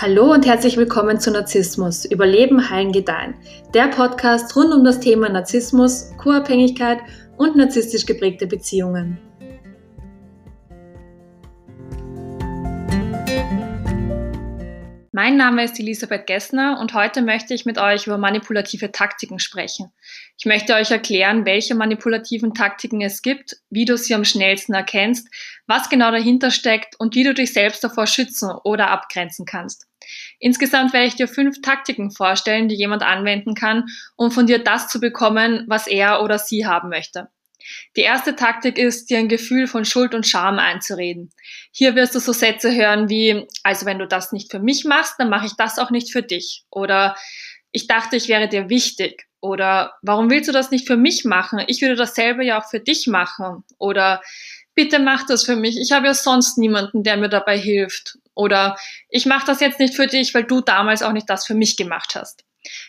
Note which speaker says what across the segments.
Speaker 1: Hallo und herzlich willkommen zu Narzissmus, Überleben, Heilen, Gedeihen. Der Podcast rund um das Thema Narzissmus, Co-Abhängigkeit und narzisstisch geprägte Beziehungen. Mein Name ist Elisabeth Gessner und heute möchte ich mit euch über manipulative Taktiken sprechen. Ich möchte euch erklären, welche manipulativen Taktiken es gibt, wie du sie am schnellsten erkennst, was genau dahinter steckt und wie du dich selbst davor schützen oder abgrenzen kannst. Insgesamt werde ich dir fünf Taktiken vorstellen, die jemand anwenden kann, um von dir das zu bekommen, was er oder sie haben möchte. Die erste Taktik ist, dir ein Gefühl von Schuld und Scham einzureden. Hier wirst du so Sätze hören wie, also wenn du das nicht für mich machst, dann mache ich das auch nicht für dich. Oder ich dachte, ich wäre dir wichtig. Oder warum willst du das nicht für mich machen? Ich würde dasselbe ja auch für dich machen. Oder bitte mach das für mich. Ich habe ja sonst niemanden, der mir dabei hilft. Oder ich mache das jetzt nicht für dich, weil du damals auch nicht das für mich gemacht hast.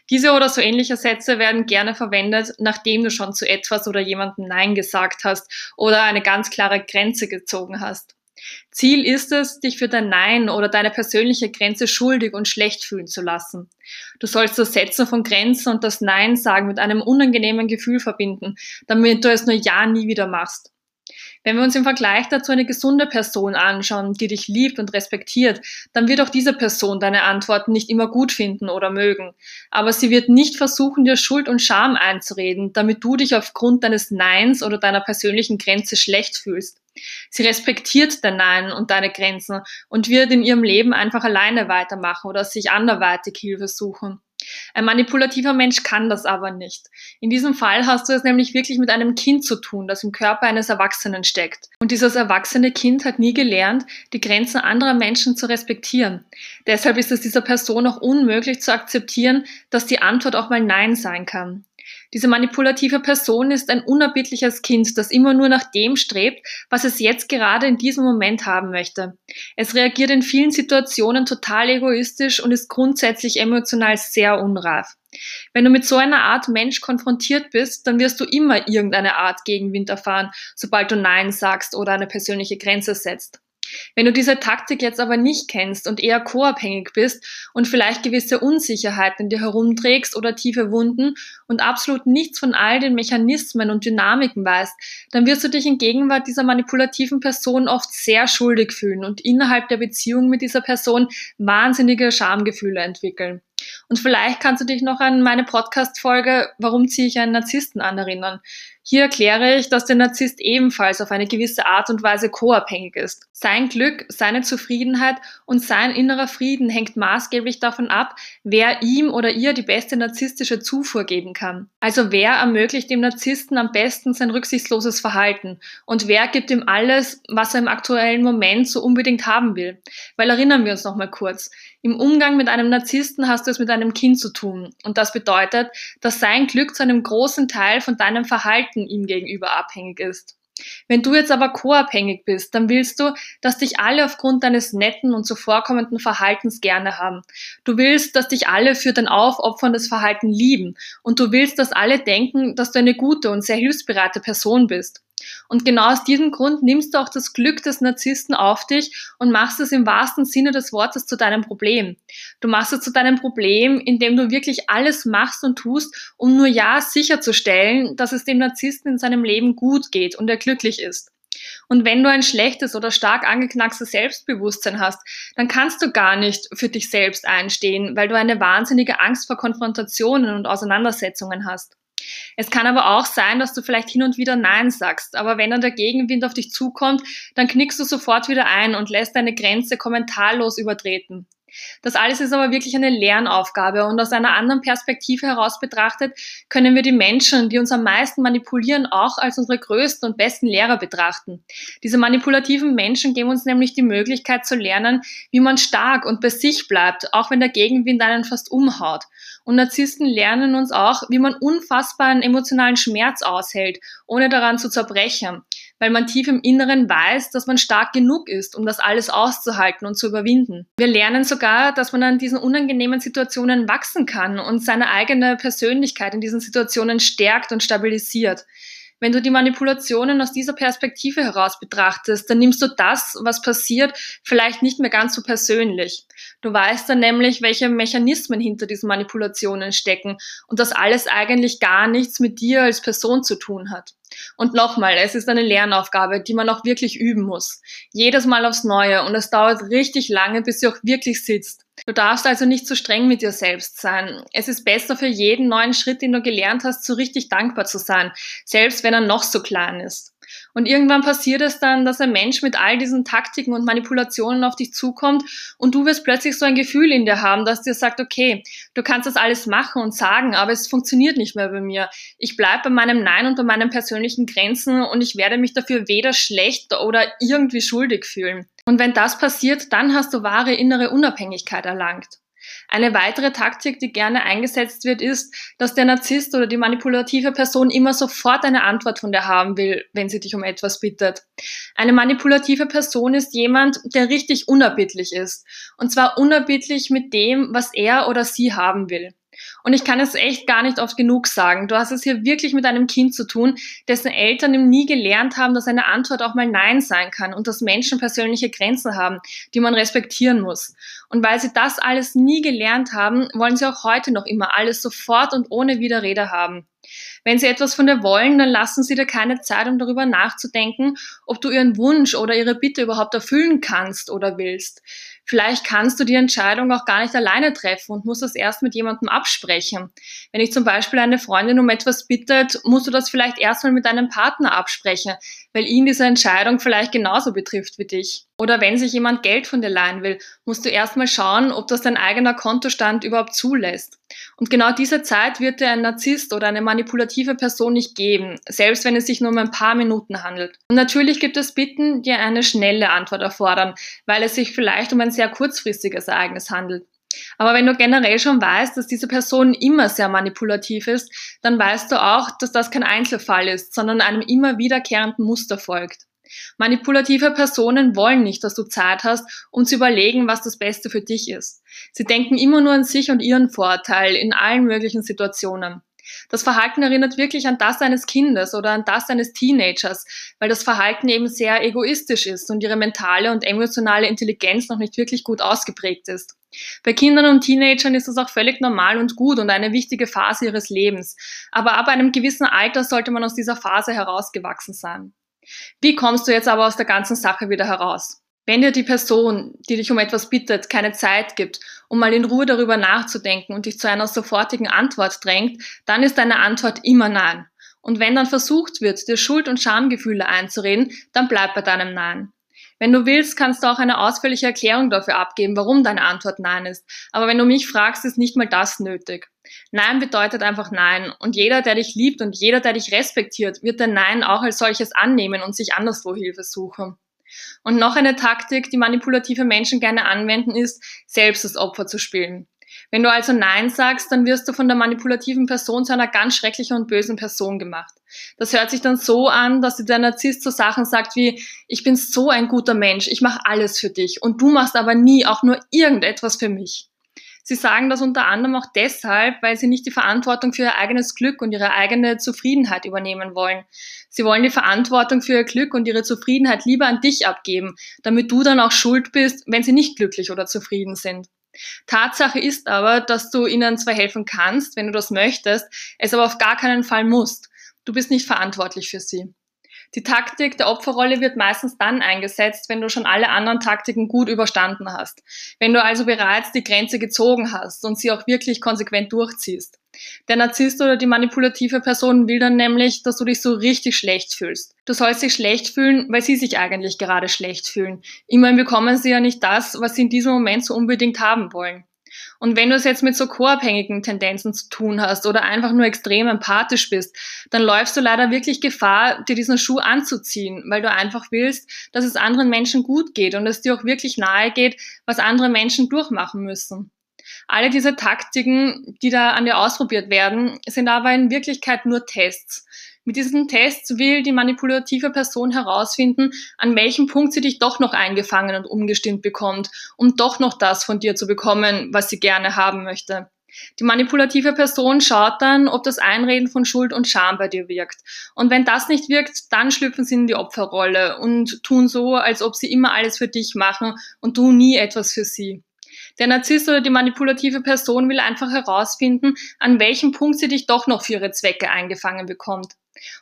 Speaker 1: Diese oder so ähnliche Sätze werden gerne verwendet, nachdem du schon zu etwas oder jemandem Nein gesagt hast oder eine ganz klare Grenze gezogen hast. Ziel ist es, dich für dein Nein oder deine persönliche Grenze schuldig und schlecht fühlen zu lassen. Du sollst das Setzen von Grenzen und das Nein sagen mit einem unangenehmen Gefühl verbinden, damit du es nur ja nie wieder machst. Wenn wir uns im Vergleich dazu eine gesunde Person anschauen, die dich liebt und respektiert, dann wird auch diese Person deine Antworten nicht immer gut finden oder mögen. Aber sie wird nicht versuchen, dir Schuld und Scham einzureden, damit du dich aufgrund deines Neins oder deiner persönlichen Grenze schlecht fühlst. Sie respektiert dein Nein und deine Grenzen und wird in ihrem Leben einfach alleine weitermachen oder sich anderweitig Hilfe suchen. Ein manipulativer Mensch kann das aber nicht. In diesem Fall hast du es nämlich wirklich mit einem Kind zu tun, das im Körper eines Erwachsenen steckt. Und dieses erwachsene Kind hat nie gelernt, die Grenzen anderer Menschen zu respektieren. Deshalb ist es dieser Person auch unmöglich zu akzeptieren, dass die Antwort auch mal Nein sein kann. Diese manipulative Person ist ein unerbittliches Kind, das immer nur nach dem strebt, was es jetzt gerade in diesem Moment haben möchte. Es reagiert in vielen Situationen total egoistisch und ist grundsätzlich emotional sehr unreif. Wenn du mit so einer Art Mensch konfrontiert bist, dann wirst du immer irgendeine Art Gegenwind erfahren, sobald du Nein sagst oder eine persönliche Grenze setzt. Wenn du diese Taktik jetzt aber nicht kennst und eher co-abhängig bist und vielleicht gewisse Unsicherheiten in dir herumträgst oder tiefe Wunden und absolut nichts von all den Mechanismen und Dynamiken weißt, dann wirst du dich in Gegenwart dieser manipulativen Person oft sehr schuldig fühlen und innerhalb der Beziehung mit dieser Person wahnsinnige Schamgefühle entwickeln. Und vielleicht kannst du dich noch an meine Podcast-Folge Warum ziehe ich einen Narzissten an erinnern. Hier erkläre ich, dass der Narzisst ebenfalls auf eine gewisse Art und Weise co-abhängig ist. Sein Glück, seine Zufriedenheit und sein innerer Frieden hängt maßgeblich davon ab, wer ihm oder ihr die beste narzisstische Zufuhr geben kann. Also wer ermöglicht dem Narzissten am besten sein rücksichtsloses Verhalten und wer gibt ihm alles, was er im aktuellen Moment so unbedingt haben will. Weil erinnern wir uns noch mal kurz. Im Umgang mit einem Narzissten hast du es mit einem Kind zu tun. Und das bedeutet, dass sein Glück zu einem großen Teil von deinem Verhalten ihm gegenüber abhängig ist. Wenn du jetzt aber co-abhängig bist, dann willst du, dass dich alle aufgrund deines netten und zuvorkommenden Verhaltens gerne haben. Du willst, dass dich alle für dein aufopferndes Verhalten lieben. Und du willst, dass alle denken, dass du eine gute und sehr hilfsbereite Person bist. Und genau aus diesem Grund nimmst du auch das Glück des Narzissten auf dich und machst es im wahrsten Sinne des Wortes zu deinem Problem. Du machst es zu deinem Problem, indem du wirklich alles machst und tust, um nur ja sicherzustellen, dass es dem Narzissten in seinem Leben gut geht und er glücklich ist. Und wenn du ein schlechtes oder stark angeknackstes Selbstbewusstsein hast, dann kannst du gar nicht für dich selbst einstehen, weil du eine wahnsinnige Angst vor Konfrontationen und Auseinandersetzungen hast. Es kann aber auch sein, dass du vielleicht hin und wieder Nein sagst, aber wenn dann der Gegenwind auf dich zukommt, dann knickst du sofort wieder ein und lässt deine Grenze kommentarlos übertreten. Das alles ist aber wirklich eine Lernaufgabe und aus einer anderen Perspektive heraus betrachtet können wir die Menschen, die uns am meisten manipulieren, auch als unsere größten und besten Lehrer betrachten. Diese manipulativen Menschen geben uns nämlich die Möglichkeit zu lernen, wie man stark und bei sich bleibt, auch wenn der Gegenwind einen fast umhaut. Und Narzissten lernen uns auch, wie man unfassbaren emotionalen Schmerz aushält, ohne daran zu zerbrechen weil man tief im Inneren weiß, dass man stark genug ist, um das alles auszuhalten und zu überwinden. Wir lernen sogar, dass man an diesen unangenehmen Situationen wachsen kann und seine eigene Persönlichkeit in diesen Situationen stärkt und stabilisiert. Wenn du die Manipulationen aus dieser Perspektive heraus betrachtest, dann nimmst du das, was passiert, vielleicht nicht mehr ganz so persönlich. Du weißt dann nämlich, welche Mechanismen hinter diesen Manipulationen stecken und dass alles eigentlich gar nichts mit dir als Person zu tun hat. Und nochmal, es ist eine Lernaufgabe, die man auch wirklich üben muss. Jedes Mal aufs Neue und es dauert richtig lange, bis sie auch wirklich sitzt. Du darfst also nicht zu streng mit dir selbst sein. Es ist besser für jeden neuen Schritt, den du gelernt hast, so richtig dankbar zu sein, selbst wenn er noch so klein ist. Und irgendwann passiert es dann, dass ein Mensch mit all diesen Taktiken und Manipulationen auf dich zukommt und du wirst plötzlich so ein Gefühl in dir haben, dass dir sagt, okay, du kannst das alles machen und sagen, aber es funktioniert nicht mehr bei mir. Ich bleibe bei meinem Nein und bei meinen persönlichen Grenzen und ich werde mich dafür weder schlecht oder irgendwie schuldig fühlen. Und wenn das passiert, dann hast du wahre innere Unabhängigkeit erlangt. Eine weitere Taktik, die gerne eingesetzt wird, ist, dass der Narzisst oder die manipulative Person immer sofort eine Antwort von dir haben will, wenn sie dich um etwas bittet. Eine manipulative Person ist jemand, der richtig unerbittlich ist. Und zwar unerbittlich mit dem, was er oder sie haben will. Und ich kann es echt gar nicht oft genug sagen. Du hast es hier wirklich mit einem Kind zu tun, dessen Eltern ihm nie gelernt haben, dass eine Antwort auch mal Nein sein kann und dass Menschen persönliche Grenzen haben, die man respektieren muss. Und weil sie das alles nie gelernt haben, wollen sie auch heute noch immer alles sofort und ohne Widerrede haben. Wenn sie etwas von dir wollen, dann lassen sie dir keine Zeit, um darüber nachzudenken, ob du ihren Wunsch oder ihre Bitte überhaupt erfüllen kannst oder willst. Vielleicht kannst du die Entscheidung auch gar nicht alleine treffen und musst das erst mit jemandem absprechen. Wenn ich zum Beispiel eine Freundin um etwas bittet, musst du das vielleicht erstmal mit deinem Partner absprechen, weil ihn diese Entscheidung vielleicht genauso betrifft wie dich. Oder wenn sich jemand Geld von dir leihen will, musst du erstmal schauen, ob das dein eigener Kontostand überhaupt zulässt. Und genau diese Zeit wird dir ein Narzisst oder eine manipulative Person nicht geben, selbst wenn es sich nur um ein paar Minuten handelt. Und natürlich gibt es Bitten, die eine schnelle Antwort erfordern, weil es sich vielleicht um ein sehr kurzfristiges Ereignis handelt. Aber wenn du generell schon weißt, dass diese Person immer sehr manipulativ ist, dann weißt du auch, dass das kein Einzelfall ist, sondern einem immer wiederkehrenden Muster folgt. Manipulative Personen wollen nicht, dass du Zeit hast, um zu überlegen, was das Beste für dich ist. Sie denken immer nur an sich und ihren Vorteil in allen möglichen Situationen. Das Verhalten erinnert wirklich an das eines Kindes oder an das eines Teenagers, weil das Verhalten eben sehr egoistisch ist und ihre mentale und emotionale Intelligenz noch nicht wirklich gut ausgeprägt ist. Bei Kindern und Teenagern ist das auch völlig normal und gut und eine wichtige Phase ihres Lebens. Aber ab einem gewissen Alter sollte man aus dieser Phase herausgewachsen sein. Wie kommst du jetzt aber aus der ganzen Sache wieder heraus? Wenn dir die Person, die dich um etwas bittet, keine Zeit gibt, um mal in Ruhe darüber nachzudenken und dich zu einer sofortigen Antwort drängt, dann ist deine Antwort immer Nein. Und wenn dann versucht wird, dir Schuld- und Schamgefühle einzureden, dann bleib bei deinem Nein. Wenn du willst, kannst du auch eine ausführliche Erklärung dafür abgeben, warum deine Antwort Nein ist. Aber wenn du mich fragst, ist nicht mal das nötig. Nein bedeutet einfach Nein. Und jeder, der dich liebt und jeder, der dich respektiert, wird dein Nein auch als solches annehmen und sich anderswo Hilfe suchen. Und noch eine Taktik, die manipulative Menschen gerne anwenden, ist, selbst das Opfer zu spielen. Wenn du also Nein sagst, dann wirst du von der manipulativen Person zu einer ganz schrecklichen und bösen Person gemacht. Das hört sich dann so an, dass dir der Narzisst so Sachen sagt wie, ich bin so ein guter Mensch, ich mache alles für dich und du machst aber nie auch nur irgendetwas für mich. Sie sagen das unter anderem auch deshalb, weil sie nicht die Verantwortung für ihr eigenes Glück und ihre eigene Zufriedenheit übernehmen wollen. Sie wollen die Verantwortung für ihr Glück und ihre Zufriedenheit lieber an dich abgeben, damit du dann auch schuld bist, wenn sie nicht glücklich oder zufrieden sind. Tatsache ist aber, dass du ihnen zwar helfen kannst, wenn du das möchtest, es aber auf gar keinen Fall musst. Du bist nicht verantwortlich für sie. Die Taktik der Opferrolle wird meistens dann eingesetzt, wenn du schon alle anderen Taktiken gut überstanden hast. Wenn du also bereits die Grenze gezogen hast und sie auch wirklich konsequent durchziehst. Der Narzisst oder die manipulative Person will dann nämlich, dass du dich so richtig schlecht fühlst. Du sollst dich schlecht fühlen, weil sie sich eigentlich gerade schlecht fühlen. Immerhin bekommen sie ja nicht das, was sie in diesem Moment so unbedingt haben wollen. Und wenn du es jetzt mit so co-abhängigen Tendenzen zu tun hast oder einfach nur extrem empathisch bist, dann läufst du leider wirklich Gefahr, dir diesen Schuh anzuziehen, weil du einfach willst, dass es anderen Menschen gut geht und es dir auch wirklich nahe geht, was andere Menschen durchmachen müssen. Alle diese Taktiken, die da an dir ausprobiert werden, sind aber in Wirklichkeit nur Tests. Mit diesen Tests will die manipulative Person herausfinden, an welchem Punkt sie dich doch noch eingefangen und umgestimmt bekommt, um doch noch das von dir zu bekommen, was sie gerne haben möchte. Die manipulative Person schaut dann, ob das Einreden von Schuld und Scham bei dir wirkt. Und wenn das nicht wirkt, dann schlüpfen sie in die Opferrolle und tun so, als ob sie immer alles für dich machen und du nie etwas für sie. Der Narzisst oder die manipulative Person will einfach herausfinden, an welchem Punkt sie dich doch noch für ihre Zwecke eingefangen bekommt.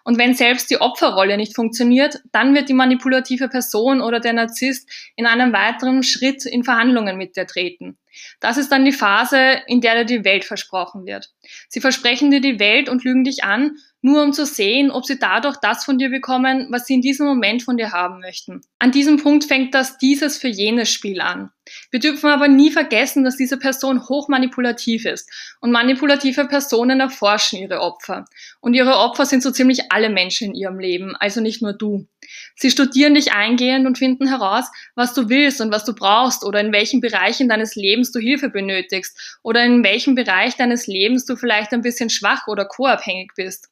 Speaker 1: Und wenn selbst die Opferrolle nicht funktioniert, dann wird die manipulative Person oder der Narzisst in einem weiteren Schritt in Verhandlungen mit dir treten. Das ist dann die Phase, in der dir die Welt versprochen wird. Sie versprechen dir die Welt und lügen dich an, nur um zu sehen, ob sie dadurch das von dir bekommen, was sie in diesem Moment von dir haben möchten. An diesem Punkt fängt das dieses für jenes Spiel an. Wir dürfen aber nie vergessen, dass diese Person hochmanipulativ ist und manipulative Personen erforschen ihre Opfer. Und ihre Opfer sind so ziemlich alle Menschen in ihrem Leben, also nicht nur du. Sie studieren dich eingehend und finden heraus, was du willst und was du brauchst oder in welchen Bereichen deines Lebens du Hilfe benötigst oder in welchem Bereich deines Lebens du vielleicht ein bisschen schwach oder co-abhängig bist.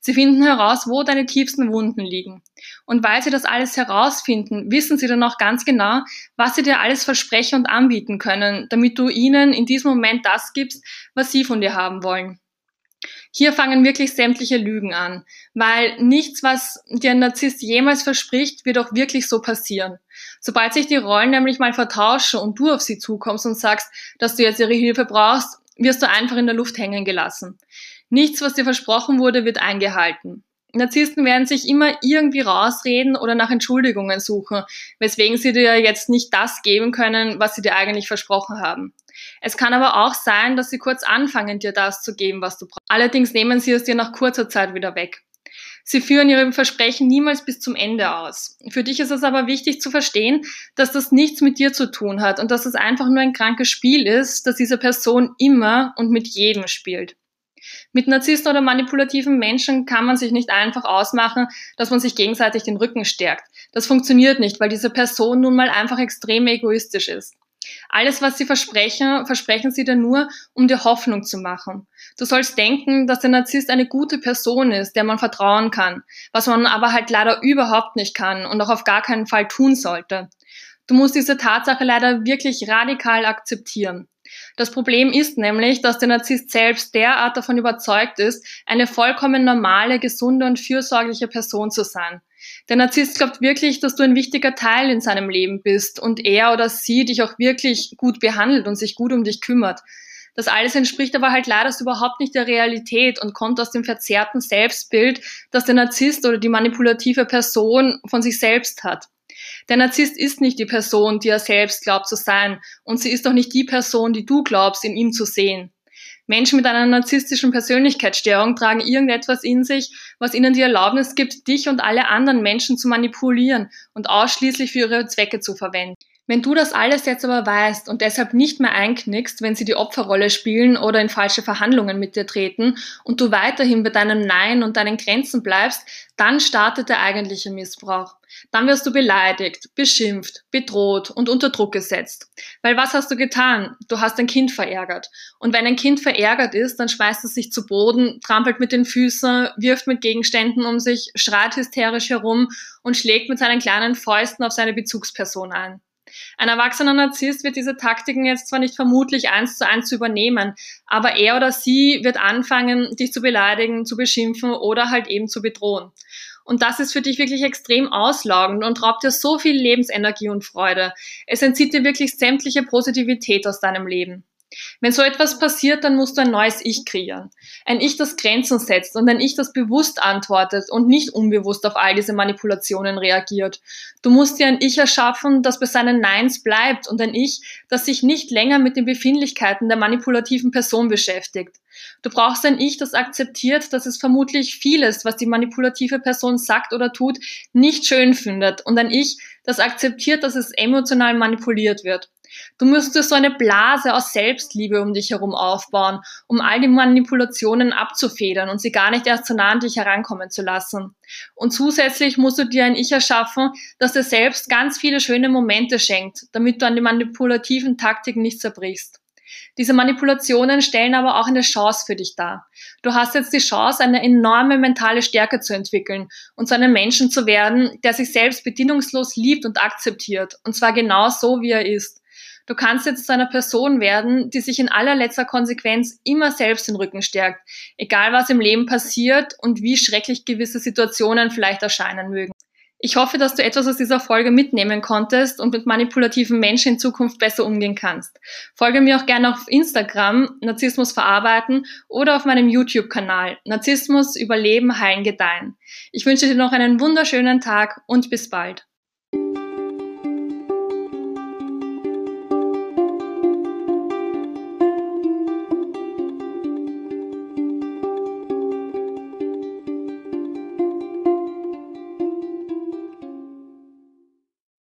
Speaker 1: Sie finden heraus, wo deine tiefsten Wunden liegen. Und weil sie das alles herausfinden, wissen sie dann auch ganz genau, was sie dir alles versprechen und anbieten können, damit du ihnen in diesem Moment das gibst, was sie von dir haben wollen. Hier fangen wirklich sämtliche Lügen an, weil nichts, was dir ein Narzisst jemals verspricht, wird auch wirklich so passieren. Sobald sich die Rollen nämlich mal vertauschen und du auf sie zukommst und sagst, dass du jetzt ihre Hilfe brauchst, wirst du einfach in der Luft hängen gelassen. Nichts, was dir versprochen wurde, wird eingehalten. Narzissten werden sich immer irgendwie rausreden oder nach Entschuldigungen suchen, weswegen sie dir jetzt nicht das geben können, was sie dir eigentlich versprochen haben. Es kann aber auch sein, dass sie kurz anfangen, dir das zu geben, was du brauchst. Allerdings nehmen sie es dir nach kurzer Zeit wieder weg. Sie führen ihre Versprechen niemals bis zum Ende aus. Für dich ist es aber wichtig zu verstehen, dass das nichts mit dir zu tun hat und dass es einfach nur ein krankes Spiel ist, das diese Person immer und mit jedem spielt. Mit Narzissten oder manipulativen Menschen kann man sich nicht einfach ausmachen, dass man sich gegenseitig den Rücken stärkt. Das funktioniert nicht, weil diese Person nun mal einfach extrem egoistisch ist. Alles, was sie versprechen, versprechen sie dir nur, um dir Hoffnung zu machen. Du sollst denken, dass der Narzisst eine gute Person ist, der man vertrauen kann, was man aber halt leider überhaupt nicht kann und auch auf gar keinen Fall tun sollte. Du musst diese Tatsache leider wirklich radikal akzeptieren. Das Problem ist nämlich, dass der Narzisst selbst derart davon überzeugt ist, eine vollkommen normale, gesunde und fürsorgliche Person zu sein. Der Narzisst glaubt wirklich, dass du ein wichtiger Teil in seinem Leben bist und er oder sie dich auch wirklich gut behandelt und sich gut um dich kümmert. Das alles entspricht aber halt leider überhaupt nicht der Realität und kommt aus dem verzerrten Selbstbild, das der Narzisst oder die manipulative Person von sich selbst hat. Der Narzisst ist nicht die Person, die er selbst glaubt zu sein, und sie ist auch nicht die Person, die du glaubst, in ihm zu sehen. Menschen mit einer narzisstischen Persönlichkeitsstörung tragen irgendetwas in sich, was ihnen die Erlaubnis gibt, dich und alle anderen Menschen zu manipulieren und ausschließlich für ihre Zwecke zu verwenden. Wenn du das alles jetzt aber weißt und deshalb nicht mehr einknickst, wenn sie die Opferrolle spielen oder in falsche Verhandlungen mit dir treten und du weiterhin bei deinem Nein und deinen Grenzen bleibst, dann startet der eigentliche Missbrauch. Dann wirst du beleidigt, beschimpft, bedroht und unter Druck gesetzt. Weil was hast du getan? Du hast ein Kind verärgert. Und wenn ein Kind verärgert ist, dann schmeißt es sich zu Boden, trampelt mit den Füßen, wirft mit Gegenständen um sich, schreit hysterisch herum und schlägt mit seinen kleinen Fäusten auf seine Bezugsperson ein. Ein erwachsener Narzisst wird diese Taktiken jetzt zwar nicht vermutlich eins zu eins übernehmen, aber er oder sie wird anfangen, dich zu beleidigen, zu beschimpfen oder halt eben zu bedrohen. Und das ist für dich wirklich extrem auslaugend und raubt dir so viel Lebensenergie und Freude. Es entzieht dir wirklich sämtliche Positivität aus deinem Leben. Wenn so etwas passiert, dann musst du ein neues Ich kreieren. Ein Ich, das Grenzen setzt und ein Ich, das bewusst antwortet und nicht unbewusst auf all diese Manipulationen reagiert. Du musst dir ein Ich erschaffen, das bei seinen Neins bleibt und ein Ich, das sich nicht länger mit den Befindlichkeiten der manipulativen Person beschäftigt. Du brauchst ein Ich, das akzeptiert, dass es vermutlich vieles, was die manipulative Person sagt oder tut, nicht schön findet und ein Ich, das akzeptiert, dass es emotional manipuliert wird. Du musst dir so eine Blase aus Selbstliebe um dich herum aufbauen, um all die Manipulationen abzufedern und sie gar nicht erst so nah an dich herankommen zu lassen. Und zusätzlich musst du dir ein Ich erschaffen, das dir selbst ganz viele schöne Momente schenkt, damit du an die manipulativen Taktiken nicht zerbrichst. Diese Manipulationen stellen aber auch eine Chance für dich dar. Du hast jetzt die Chance, eine enorme mentale Stärke zu entwickeln und zu einem Menschen zu werden, der sich selbst bedingungslos liebt und akzeptiert, und zwar genau so, wie er ist. Du kannst jetzt zu einer Person werden, die sich in allerletzter Konsequenz immer selbst den Rücken stärkt, egal was im Leben passiert und wie schrecklich gewisse Situationen vielleicht erscheinen mögen. Ich hoffe, dass du etwas aus dieser Folge mitnehmen konntest und mit manipulativen Menschen in Zukunft besser umgehen kannst. Folge mir auch gerne auf Instagram, Narzissmus verarbeiten oder auf meinem YouTube-Kanal, Narzissmus überleben, heilen, gedeihen. Ich wünsche dir noch einen wunderschönen Tag und bis bald.